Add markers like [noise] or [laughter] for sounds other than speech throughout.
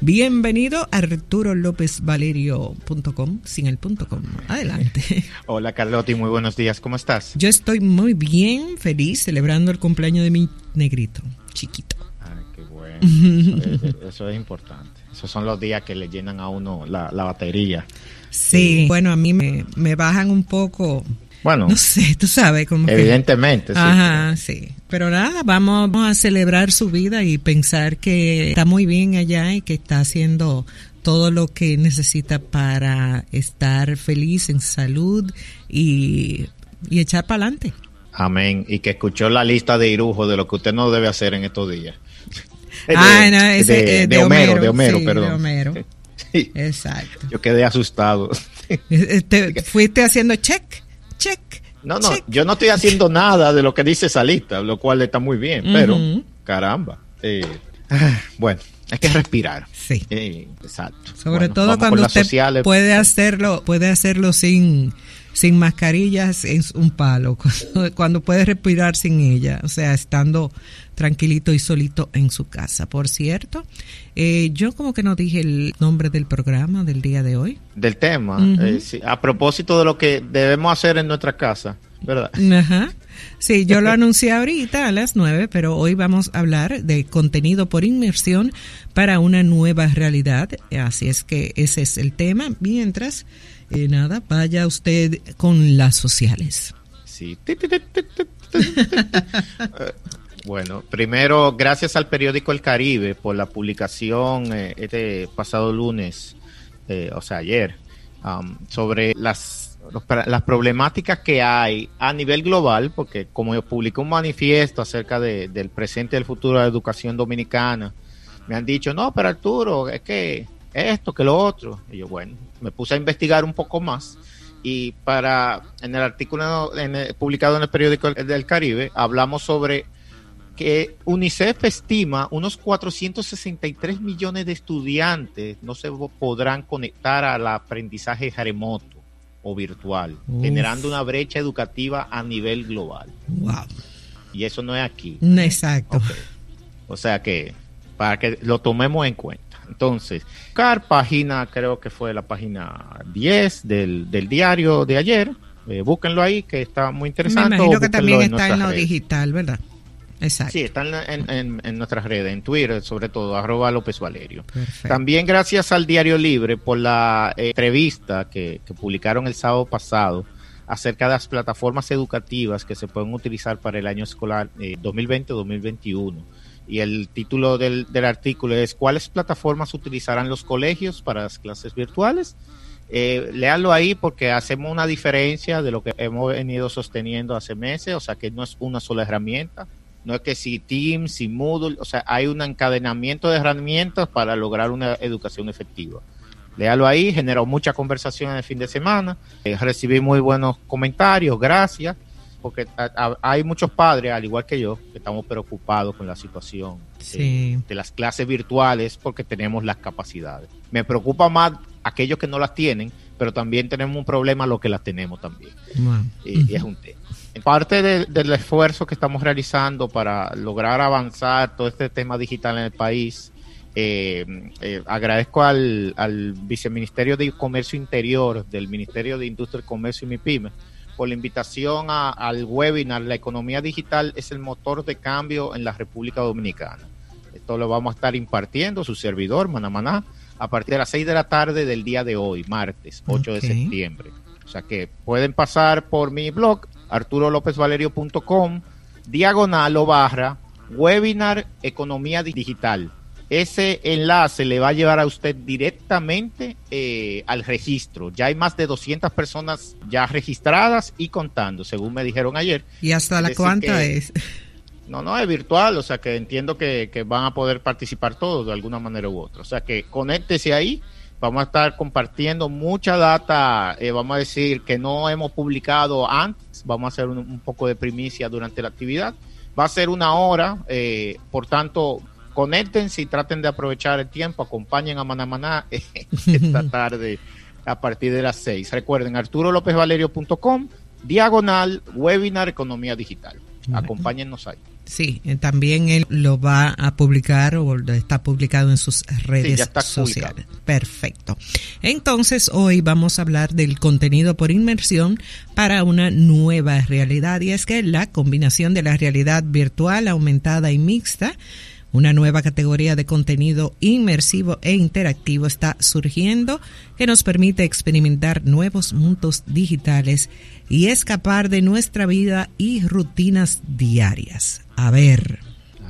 Bienvenido a arturolopezvalerio.com sin el punto com. Adelante. [laughs] Hola Carlotti, muy buenos días. ¿Cómo estás? Yo estoy muy bien, feliz, celebrando el cumpleaños de mi negrito, chiquito. Ay, qué bueno. [laughs] Eso, es, importante. Esos son los días que le llenan a uno la, batería. Sí, bueno, a mí me, me bajan un poco bueno, no sé, tú sabes cómo. Evidentemente, sí. Ajá, sí. Pero nada, vamos, a celebrar su vida y pensar que está muy bien allá y que está haciendo todo lo que necesita para estar feliz en salud y, echar para adelante. Amén. Y que escuchó la lista de Irujo de lo que usted no debe hacer en estos días. Ah, no, ese, de, Homero, de Homero, perdón. De Homero. Exacto. Yo quedé asustado. [laughs] Fuiste haciendo check check. No, no, yo no estoy haciendo nada de lo que dice esa lista, lo cual está muy bien, pero caramba. Eh, bueno, hay que respirar. Sí. Eh, exacto. Sobre todo cuando usted puede hacerlo, puede hacerlo sin sin mascarillas es un palo. [laughs] Cuando, puede respirar sin ella, o sea, estando tranquilito y solito en su casa. Por cierto, eh, yo como que no dije el nombre del programa del día de hoy. Del tema, eh, a propósito de lo que debemos hacer en nuestra casa, ¿verdad? Ajá. Sí, yo lo anuncié ahorita a las nueve, pero hoy vamos a hablar de contenido por inmersión para una nueva realidad. Así es que ese es el tema. Mientras eh, nada, vaya usted con las sociales. Sí. [laughs] bueno, primero, gracias al periódico El Caribe por la publicación eh, este pasado lunes, eh, o sea, ayer, um, sobre las, las problemáticas que hay a nivel global, porque como publicó un manifiesto acerca del presente y del futuro de la educación dominicana, me han dicho, no, pero Arturo, es que esto, que lo otro. Y yo, bueno, me puse a investigar un poco más y para en el artículo publicado en el periódico del Caribe hablamos sobre que UNICEF estima unos 463 millones de estudiantes no se podrán conectar al aprendizaje remoto o virtual, generando una brecha educativa a nivel global. Wow. Y eso no es aquí. Exacto. O sea que para que lo tomemos en cuenta. Entonces, car página, creo que fue la página 10 del, del diario de ayer. Eh, búsquenlo ahí, que está muy interesante. Me imagino que también está en lo digital, ¿verdad? Exacto. Sí, está en, en, nuestras redes, en Twitter, sobre todo, arroba López Valerio. También gracias al Diario Libre por la eh, entrevista que, que publicaron el sábado pasado acerca de las plataformas educativas que se pueden utilizar para el año escolar 2020-2021 eh, y el título del, artículo es ¿Cuáles plataformas utilizarán los colegios para las clases virtuales? Eh, léanlo ahí porque hacemos una diferencia de lo que hemos venido sosteniendo hace meses, o sea que no es una sola herramienta, no es que si Teams, si Moodle, o sea, hay un encadenamiento de herramientas para lograr una educación efectiva. Léalo ahí, generó mucha conversación en el fin de semana, eh, recibí muy buenos comentarios, gracias porque hay muchos padres, al igual que yo, que estamos preocupados con la situación de, las clases virtuales porque tenemos las capacidades. Me preocupa más aquellos que no las tienen, pero también tenemos un problema los que las tenemos también. y, es un tema. En parte del esfuerzo que estamos realizando para lograr avanzar todo este tema digital en el país, eh, eh, agradezco al, al Viceministerio de Comercio Interior del Ministerio de Industria, Comercio y MIPIME por la invitación al webinar La economía digital es el motor de cambio en la República Dominicana. Esto lo vamos a estar impartiendo su servidor, Manamaná, a partir de las 6 de la tarde del día de hoy, martes 8 de septiembre. O sea que pueden pasar por mi blog, arturolopezvalerio.com, diagonal o barra, webinar economía digital ese enlace le va a llevar a usted directamente eh, al registro. Ya hay más de 200 personas ya registradas y contando, según me dijeron ayer. ¿Y hasta la cuánta es? No, no, es virtual, o sea que entiendo que, van a poder participar todos de alguna manera u otra. O sea que conéctese ahí, vamos a estar compartiendo mucha data, eh, vamos a decir que no hemos publicado antes, vamos a hacer un, poco de primicia durante la actividad. Va a ser una hora, eh, por tanto conéctense y traten de aprovechar el tiempo, acompañen a Manamaná [laughs] esta [laughs] tarde a partir de las 6. Recuerden, arturolopezvalerio.com, diagonal, webinar Economía Digital. Acompáñennos ahí. Sí, eh, también él lo va a publicar o está publicado en sus redes sociales. Perfecto. Entonces, hoy vamos a hablar del contenido por inmersión para una nueva realidad y es que la combinación de la realidad virtual aumentada y mixta una nueva categoría de contenido inmersivo e interactivo está surgiendo que nos permite experimentar nuevos mundos digitales y escapar de nuestra vida y rutinas diarias. A ver.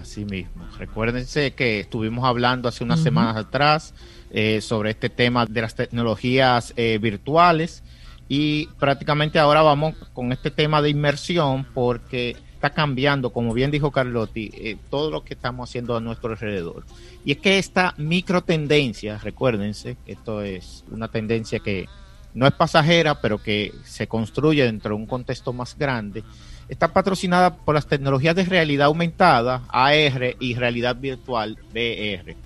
Así mismo. Recuérdense que estuvimos hablando hace unas semanas atrás eh, sobre este tema de las tecnologías eh, virtuales y prácticamente ahora vamos con este tema de inmersión porque está cambiando, como bien dijo Carlotti, eh, todo lo que estamos haciendo a nuestro alrededor. Y es que esta micro tendencia, recuérdense, esto es una tendencia que no es pasajera, pero que se construye dentro de un contexto más grande, está patrocinada por las tecnologías de realidad aumentada, AR, y realidad virtual, VR,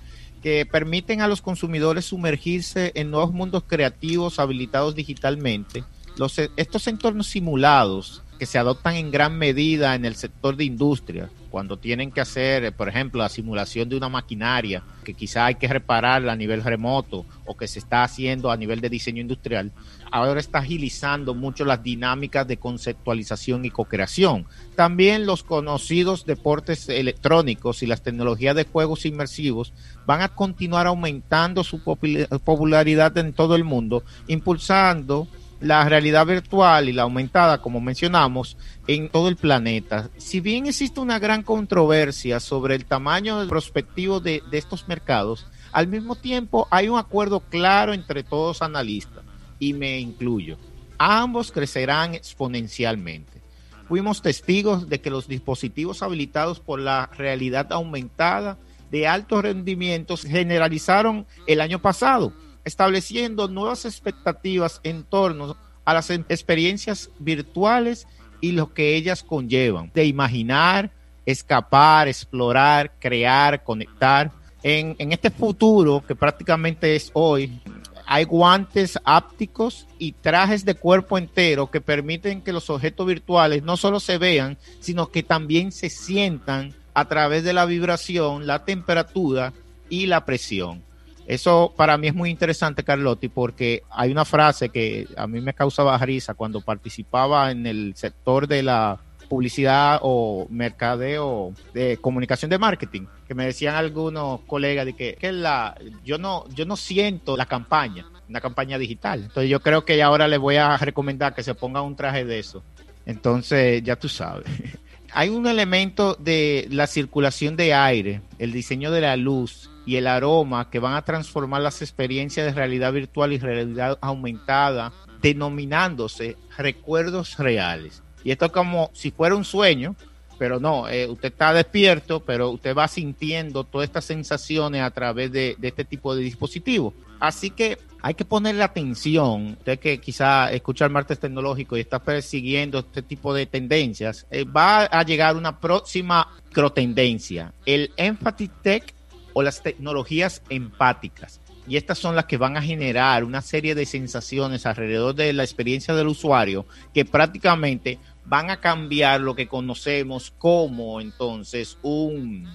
que permiten a los consumidores sumergirse en nuevos mundos creativos habilitados digitalmente. Los, estos entornos simulados que se adoptan en gran medida en el sector de industria, cuando tienen que hacer, por ejemplo, la simulación de una maquinaria que quizá hay que repararla a nivel remoto o que se está haciendo a nivel de diseño industrial, ahora está agilizando mucho las dinámicas de conceptualización y co-creación. También los conocidos deportes electrónicos y las tecnologías de juegos inmersivos van a continuar aumentando su popularidad en todo el mundo, impulsando la realidad virtual y la aumentada, como mencionamos, en todo el planeta. Si bien existe una gran controversia sobre el tamaño prospectivo de, de estos mercados, al mismo tiempo hay un acuerdo claro entre todos analistas, y me incluyo. Ambos crecerán exponencialmente. Fuimos testigos de que los dispositivos habilitados por la realidad aumentada de altos rendimientos generalizaron el año pasado estableciendo nuevas expectativas en torno a las experiencias virtuales y lo que ellas conllevan, de imaginar, escapar, explorar, crear, conectar. En, este futuro, que prácticamente es hoy, hay guantes ápticos y trajes de cuerpo entero que permiten que los objetos virtuales no solo se vean, sino que también se sientan a través de la vibración, la temperatura y la presión. Eso para mí es muy interesante, Carlotti, porque hay una frase que a mí me causaba risa cuando participaba en el sector de la publicidad o mercadeo de comunicación de marketing, que me decían algunos colegas de que, que la, yo no, yo no siento la campaña, una campaña digital. Entonces yo creo que ahora les voy a recomendar que se ponga un traje de eso. Entonces, ya tú sabes. [laughs] Hay un elemento de la circulación de aire, el diseño de la luz, y el aroma que van a transformar las experiencias de realidad virtual y realidad aumentada, denominándose recuerdos reales. Y esto es como si fuera un sueño, pero no, eh, usted está despierto, pero usted va sintiendo todas estas sensaciones a través de, este tipo de dispositivos. Así que hay que ponerle atención. Usted que quizá escucha el martes tecnológico y está persiguiendo este tipo de tendencias, eh, va a llegar una próxima microtendencia, el Empathy Tech o las tecnologías empáticas. Y estas son las que van a generar una serie de sensaciones alrededor de la experiencia del usuario que prácticamente van a cambiar lo que conocemos como entonces un,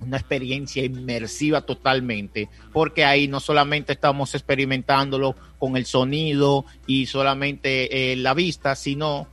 una experiencia inmersiva totalmente, porque ahí no solamente estamos experimentándolo con el sonido y solamente eh, la vista, sino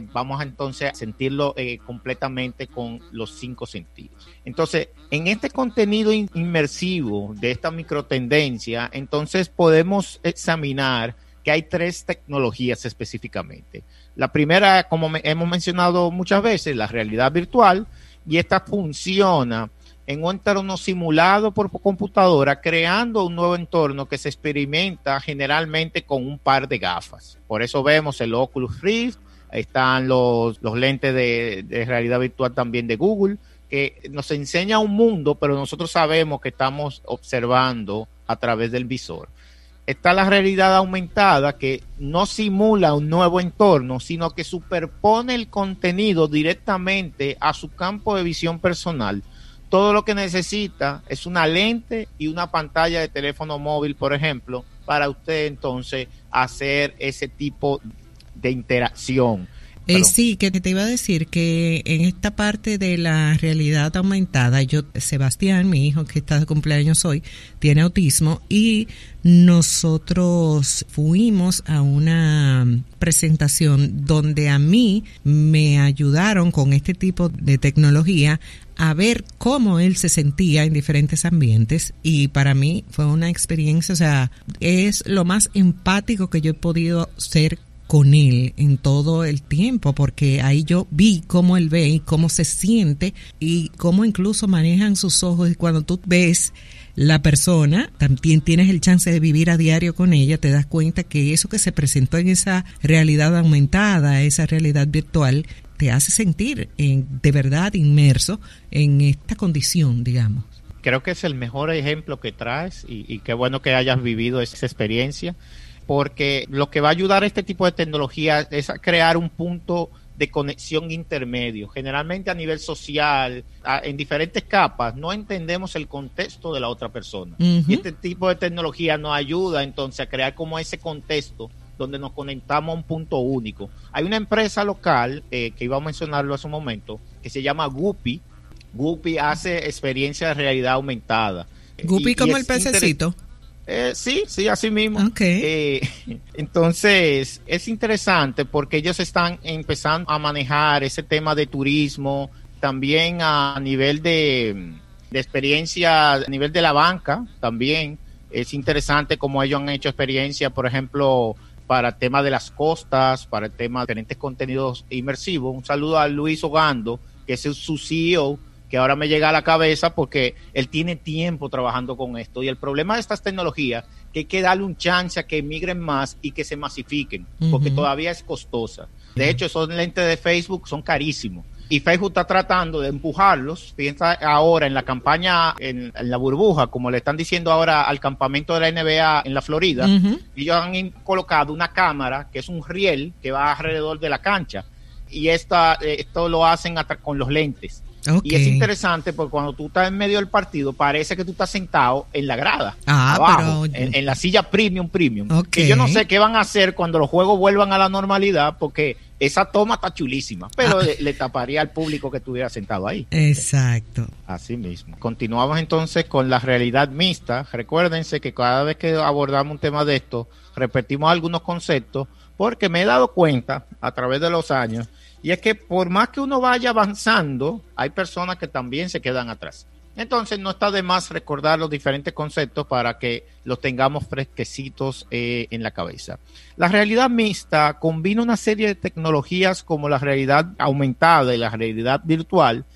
vamos entonces a sentirlo eh, completamente con los cinco sentidos. Entonces, en este contenido inmersivo de esta microtendencia, entonces podemos examinar que hay tres tecnologías específicamente. La primera, como hemos mencionado muchas veces, la realidad virtual, y esta funciona en un entorno simulado por computadora, creando un nuevo entorno que se experimenta generalmente con un par de gafas. Por eso vemos el Oculus Rift, están los, los lentes de, realidad virtual también de Google, que nos enseña un mundo, pero nosotros sabemos que estamos observando a través del visor. Está la realidad aumentada que no simula un nuevo entorno, sino que superpone el contenido directamente a su campo de visión personal. Todo lo que necesita es una lente y una pantalla de teléfono móvil, por ejemplo, para usted entonces hacer ese tipo de interacción. Eh, sí, que te iba a decir que en esta parte de la realidad aumentada, yo, Sebastián, mi hijo que está de cumpleaños hoy, tiene autismo y nosotros fuimos a una presentación donde a mí me ayudaron con este tipo de tecnología a ver cómo él se sentía en diferentes ambientes y para mí fue una experiencia, o sea, es lo más empático que yo he podido ser con él en todo el tiempo, porque ahí yo vi cómo él ve y cómo se siente y cómo incluso manejan sus ojos y cuando tú ves la persona, también tienes el chance de vivir a diario con ella, te das cuenta que eso que se presentó en esa realidad aumentada, esa realidad virtual, te hace sentir en, de verdad inmerso en esta condición, digamos. Creo que es el mejor ejemplo que traes y, y qué bueno que hayas vivido esa experiencia porque lo que va a ayudar a este tipo de tecnología es a crear un punto de conexión intermedio. Generalmente a nivel social, en diferentes capas, no entendemos el contexto de la otra persona. Y este tipo de tecnología nos ayuda entonces a crear como ese contexto donde nos conectamos a un punto único. Hay una empresa local, eh, que iba a mencionarlo hace un momento, que se llama Guppy. Guppy hace experiencia de realidad aumentada. Guppy como el pececito. Eh, sí, sí, así mismo. Eh, [laughs] entonces, es interesante porque ellos están empezando a manejar ese tema de turismo, también a nivel de, experiencia, a nivel de la banca, también. Es interesante como ellos han hecho experiencia, por ejemplo, para el tema de las costas, para el tema de diferentes contenidos inmersivos. Un saludo a Luis Ogando, que es su CEO que ahora me llega a la cabeza porque él tiene tiempo trabajando con esto. Y el problema de estas tecnologías que hay que darle un chance a que emigren más y que se masifiquen, porque todavía es costosa. De hecho, esos lentes de Facebook son carísimos. Y Facebook está tratando de empujarlos. Piensa ahora en la campaña, en, la burbuja, como le están diciendo ahora al campamento de la NBA en la Florida. Ellos han colocado una cámara que es un riel que va alrededor de la cancha. Y esta, eh, esto lo hacen con los lentes. Y es interesante porque cuando tú estás en medio del partido, parece que tú estás sentado en la grada, ah, abajo, en, la silla premium, premium. Que yo no sé qué van a hacer cuando los juegos vuelvan a la normalidad, porque esa toma está chulísima, pero ah. le, taparía al público que estuviera sentado ahí. Exacto. Así mismo. Continuamos entonces con la realidad mixta. Recuérdense que cada vez que abordamos un tema de esto, repetimos algunos conceptos, porque me he dado cuenta a través de los años y es que por más que uno vaya avanzando, hay personas que también se quedan atrás. Entonces no está de más recordar los diferentes conceptos para que los tengamos fresquecitos eh, en la cabeza. La realidad mixta combina una serie de tecnologías como la realidad aumentada y la realidad virtual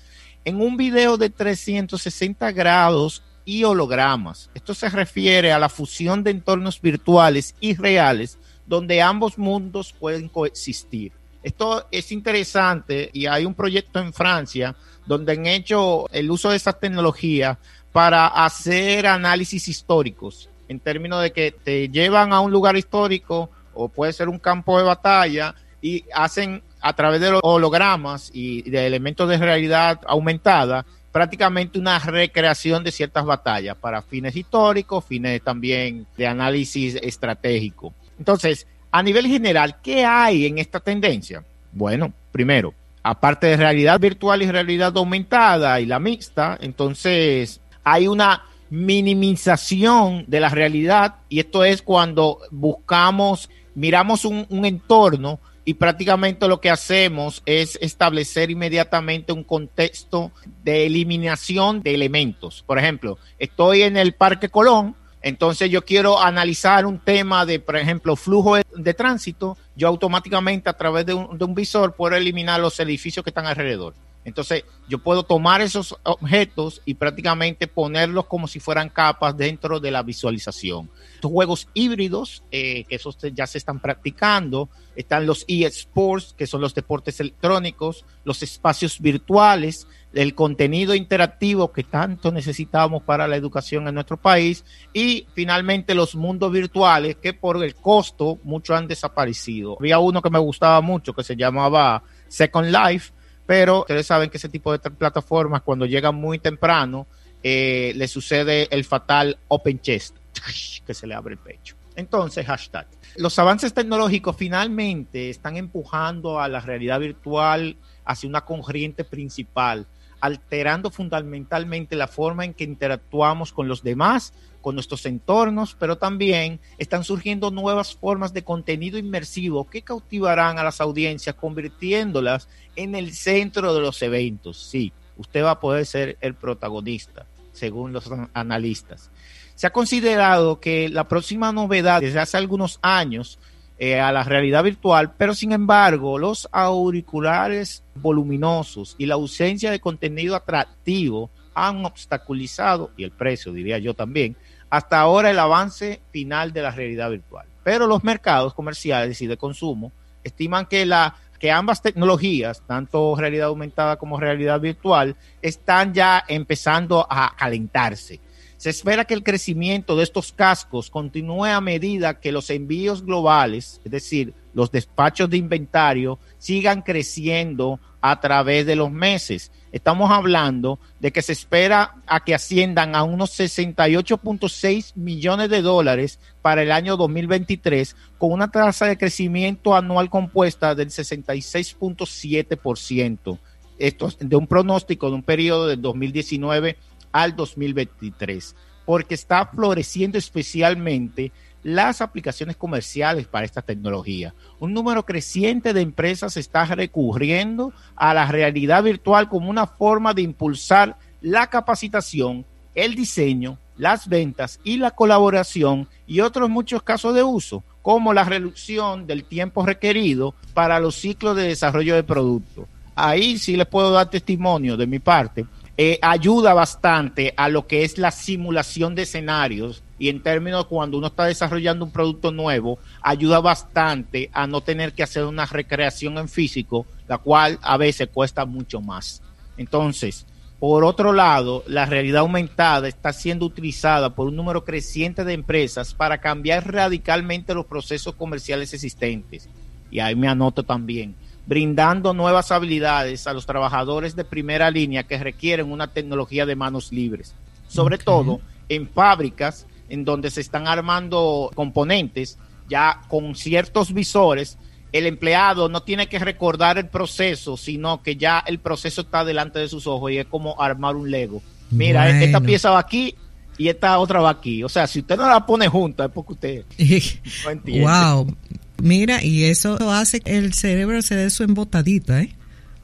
en un video de 360 grados y hologramas. Esto se refiere a la fusión de entornos virtuales y reales donde ambos mundos pueden coexistir. Esto es interesante y hay un proyecto en Francia donde han hecho el uso de esta tecnología para hacer análisis históricos, en términos de que te llevan a un lugar histórico o puede ser un campo de batalla y hacen a través de los hologramas y de elementos de realidad aumentada prácticamente una recreación de ciertas batallas para fines históricos, fines también de análisis estratégico. Entonces, a nivel general, ¿qué hay en esta tendencia? Bueno, primero, aparte de realidad virtual y realidad aumentada y la mixta, entonces hay una minimización de la realidad y esto es cuando buscamos, miramos un, entorno y prácticamente lo que hacemos es establecer inmediatamente un contexto de eliminación de elementos. Por ejemplo, estoy en el Parque Colón entonces yo quiero analizar un tema de, por ejemplo, flujo de, tránsito, yo automáticamente a través de un, de un, visor puedo eliminar los edificios que están alrededor. Entonces yo puedo tomar esos objetos y prácticamente ponerlos como si fueran capas dentro de la visualización. Estos juegos híbridos, eh, que esos ya se están practicando, están los eSports, que son los deportes electrónicos, los espacios virtuales, el contenido interactivo que tanto necesitamos para la educación en nuestro país y finalmente los mundos virtuales que por el costo muchos han desaparecido. Había uno que me gustaba mucho que se llamaba Second Life, pero ustedes saben que ese tipo de plataformas cuando llegan muy temprano eh, le sucede el fatal open chest, [laughs] que se le abre el pecho. Entonces, hashtag. Los avances tecnológicos finalmente están empujando a la realidad virtual hacia una corriente principal, alterando fundamentalmente la forma en que interactuamos con los demás, con nuestros entornos, pero también están surgiendo nuevas formas de contenido inmersivo que cautivarán a las audiencias, convirtiéndolas en el centro de los eventos. Sí, usted va a poder ser el protagonista, según los analistas. Se ha considerado que la próxima novedad desde hace algunos años eh, a la realidad virtual, pero sin embargo los auriculares voluminosos y la ausencia de contenido atractivo han obstaculizado, y el precio diría yo también, hasta ahora el avance final de la realidad virtual. Pero los mercados comerciales y de consumo estiman que, la, que ambas tecnologías, tanto realidad aumentada como realidad virtual, están ya empezando a calentarse se espera que el crecimiento de estos cascos continúe a medida que los envíos globales, es decir, los despachos de inventario, sigan creciendo a través de los meses. Estamos hablando de que se espera a que asciendan a unos 68.6 millones de dólares para el año 2023, con una tasa de crecimiento anual compuesta del 66.7%. Esto es de un pronóstico de un periodo del 2019 al 2023, porque está floreciendo especialmente las aplicaciones comerciales para esta tecnología. Un número creciente de empresas está recurriendo a la realidad virtual como una forma de impulsar la capacitación, el diseño, las ventas y la colaboración y otros muchos casos de uso, como la reducción del tiempo requerido para los ciclos de desarrollo de producto. Ahí sí les puedo dar testimonio de mi parte eh, ayuda bastante a lo que es la simulación de escenarios y en términos cuando uno está desarrollando un producto nuevo, ayuda bastante a no tener que hacer una recreación en físico, la cual a veces cuesta mucho más. Entonces, por otro lado, la realidad aumentada está siendo utilizada por un número creciente de empresas para cambiar radicalmente los procesos comerciales existentes. Y ahí me anoto también brindando nuevas habilidades a los trabajadores de primera línea que requieren una tecnología de manos libres, sobre todo en fábricas en donde se están armando componentes ya con ciertos visores. El empleado no tiene que recordar el proceso, sino que ya el proceso está delante de sus ojos y es como armar un Lego. Mira, esta pieza va aquí y esta otra va aquí. O sea, si usted no la pone junta es porque usted [laughs] no entiende. Wow, Mira, y eso hace que el cerebro se dé su embotadita, ¿eh?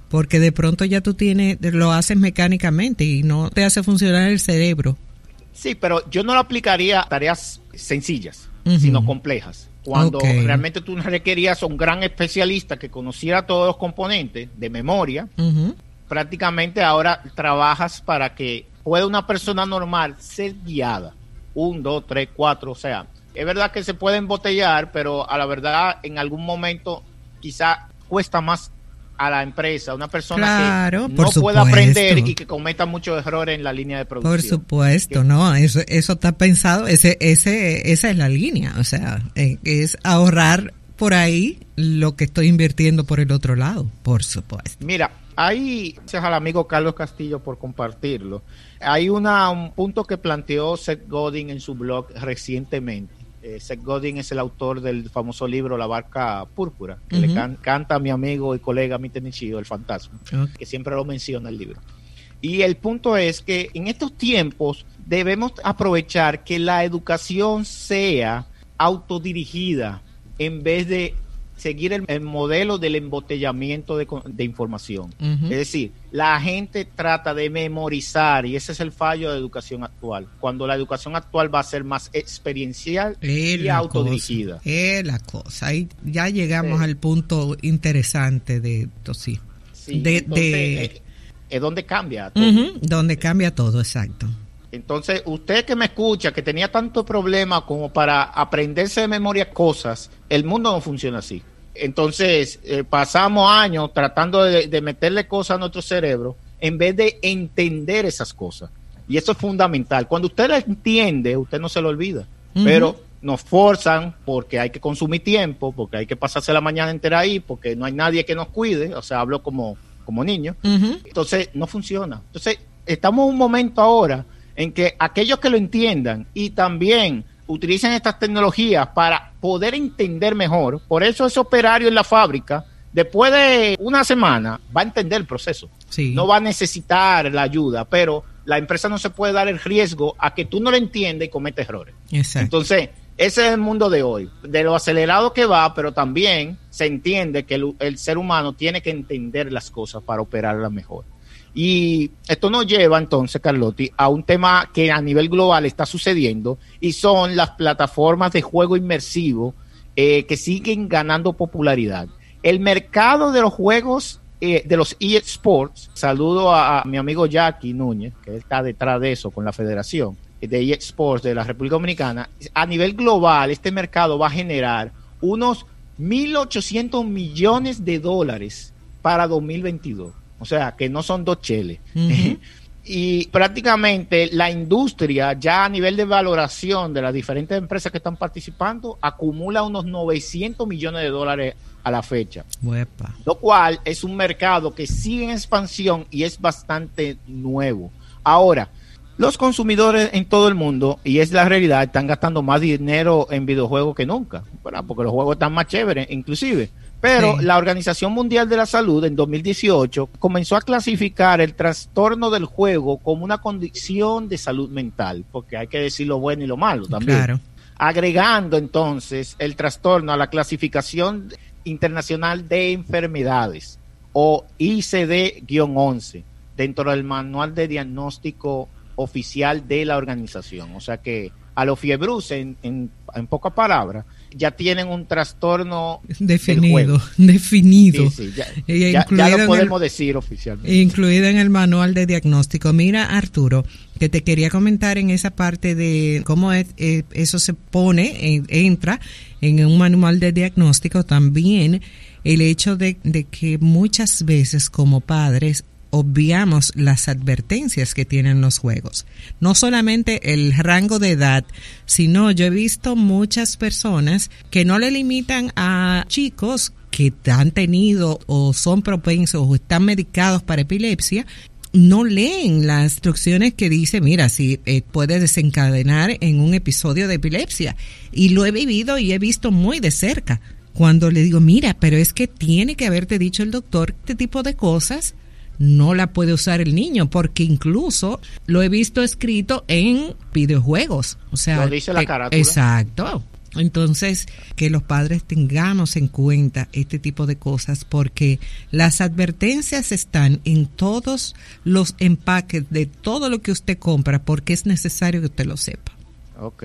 Porque de pronto ya tú tienes, lo haces mecánicamente y no te hace funcionar el cerebro. Sí, pero yo no lo aplicaría a tareas sencillas, sino complejas. Cuando realmente tú requerías un gran especialista que conociera todos los componentes de memoria, prácticamente ahora trabajas para que pueda una persona normal ser guiada. Un, dos, tres, cuatro, o sea, es verdad que se puede embotellar, pero a la verdad en algún momento quizá cuesta más a la empresa, una persona que no pueda aprender y que cometa muchos errores en la línea de producción. Por supuesto, no, eso eso está pensado, ese ese esa es la línea, o sea, eh, es ahorrar por ahí lo que estoy invirtiendo por el otro lado, por supuesto. Mira, ahí, gracias al amigo Carlos Castillo por compartirlo. Hay una, un punto que planteó Seth Godin en su blog recientemente eh, Seth Godin es el autor del famoso libro La Barca Púrpura, que le canta a mi amigo y colega Nichio, el fantasma, que siempre lo menciona el libro. Y el punto es que en estos tiempos debemos aprovechar que la educación sea autodirigida en vez de seguir el, modelo del embotellamiento de, información. Es decir, la gente trata de memorizar y ese es el fallo de educación actual. Cuando la educación actual va a ser más experiencial y autodirigida. Es la cosa. Ahí ya llegamos al punto interesante de esto, sí. de, eh, es donde cambia todo. donde cambia todo, exacto. Entonces, usted que me escucha, que tenía tanto problema como para aprenderse de memoria cosas, el mundo no funciona así. Entonces, eh, pasamos años tratando de, meterle cosas a nuestro cerebro en vez de entender esas cosas. Y eso es fundamental. Cuando usted la entiende, usted no se lo olvida. Pero nos forzan porque hay que consumir tiempo, porque hay que pasarse la mañana entera ahí, porque no hay nadie que nos cuide. O sea, hablo como, como niño. Entonces, no funciona. Entonces, estamos en un momento ahora en que aquellos que lo entiendan y también utilicen estas tecnologías para poder entender mejor. Por eso ese operario en la fábrica, después de una semana, va a entender el proceso. No va a necesitar la ayuda, pero la empresa no se puede dar el riesgo a que tú no lo entiendas y cometes errores. Entonces, ese es el mundo de hoy, de lo acelerado que va, pero también se entiende que el, ser humano tiene que entender las cosas para operarlas mejor. Y esto nos lleva entonces, Carlotti, a un tema que a nivel global está sucediendo y son las plataformas de juego inmersivo eh, que siguen ganando popularidad. El mercado de los juegos eh, de los eSports, saludo a, mi amigo Jackie Núñez, que está detrás de eso con la federación de eSports de la República Dominicana, a nivel global este mercado va a generar unos 1.800 millones de dólares para 2022. O sea, que no son dos cheles. [laughs] y prácticamente la industria, ya a nivel de valoración de las diferentes empresas que están participando, acumula unos 900 millones de dólares a la fecha. Lo cual es un mercado que sigue en expansión y es bastante nuevo. Ahora, los consumidores en todo el mundo, y es la realidad, están gastando más dinero en videojuegos que nunca, porque los juegos están más chéveres, inclusive. Pero la Organización Mundial de la Salud en 2018 comenzó a clasificar el trastorno del juego como una condición de salud mental, porque hay que decir lo bueno y lo malo también. Agregando entonces el trastorno a la clasificación internacional de enfermedades o ICD-11 dentro del manual de diagnóstico oficial de la organización. O sea que a los fiebrus, en, en, en pocas palabras, ya tienen un trastorno definido, [laughs] definido. ya, lo podemos decir oficialmente. Incluido en el manual de diagnóstico. Mira, Arturo, que te quería comentar en esa parte de cómo es, eh, eso se pone, entra en un manual de diagnóstico también el hecho de, de que muchas veces como padres obviamos las advertencias que tienen los juegos. No solamente el rango de edad, sino yo he visto muchas personas que no le limitan a chicos que han tenido o son propensos o están medicados para epilepsia, no leen las instrucciones que dice, mira, si eh, puede desencadenar en un episodio de epilepsia. Y lo he vivido y he visto muy de cerca. Cuando le digo, mira, pero es que tiene que haberte dicho el doctor este tipo de cosas no la puede usar el niño, porque incluso lo he visto escrito en videojuegos. O sea, lo dice la carátula. Exacto. Entonces, que los padres tengamos en cuenta este tipo de cosas porque las advertencias están en todos los empaques de todo lo que usted compra porque es necesario que usted lo sepa. Ok.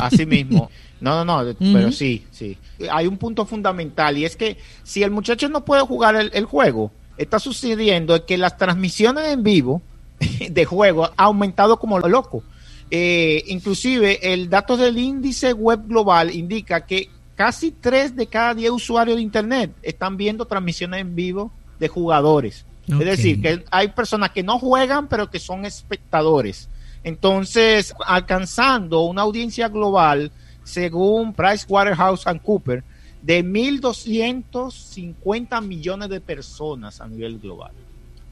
Así mismo. [laughs] No, no, no, pero sí, sí. Hay un punto fundamental y es que si el muchacho no puede jugar el juego, está sucediendo es que las transmisiones en vivo [laughs] de juego ha aumentado como lo loco. Eh, inclusive el dato del índice web global indica que casi 3 de cada 10 usuarios de Internet están viendo transmisiones en vivo de jugadores. Es decir, que hay personas que no juegan, pero que son espectadores. Entonces, alcanzando una audiencia global, según PricewaterhouseCoopers, de 1.250 millones de personas a nivel global.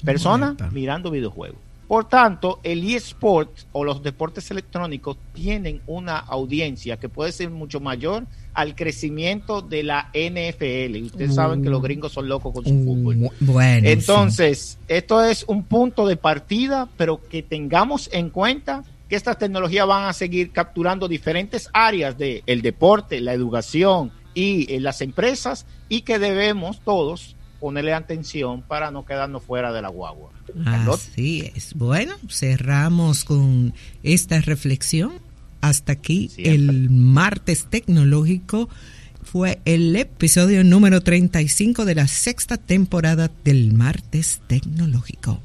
Personas mirando videojuegos. Por tanto, el eSport o los deportes electrónicos tienen una audiencia que puede ser mucho mayor al crecimiento de la NFL. Y ustedes saben que los gringos son locos con su fútbol. Bueno, Entonces, esto es un punto de partida, pero que tengamos en cuenta que estas tecnologías van a seguir capturando diferentes áreas del el deporte, la educación, y en las empresas y que debemos todos ponerle atención para no quedarnos fuera de la guagua. Así es. Bueno, cerramos con esta reflexión. Hasta aquí el martes tecnológico. Fue el episodio número 35 de la sexta temporada del martes tecnológico.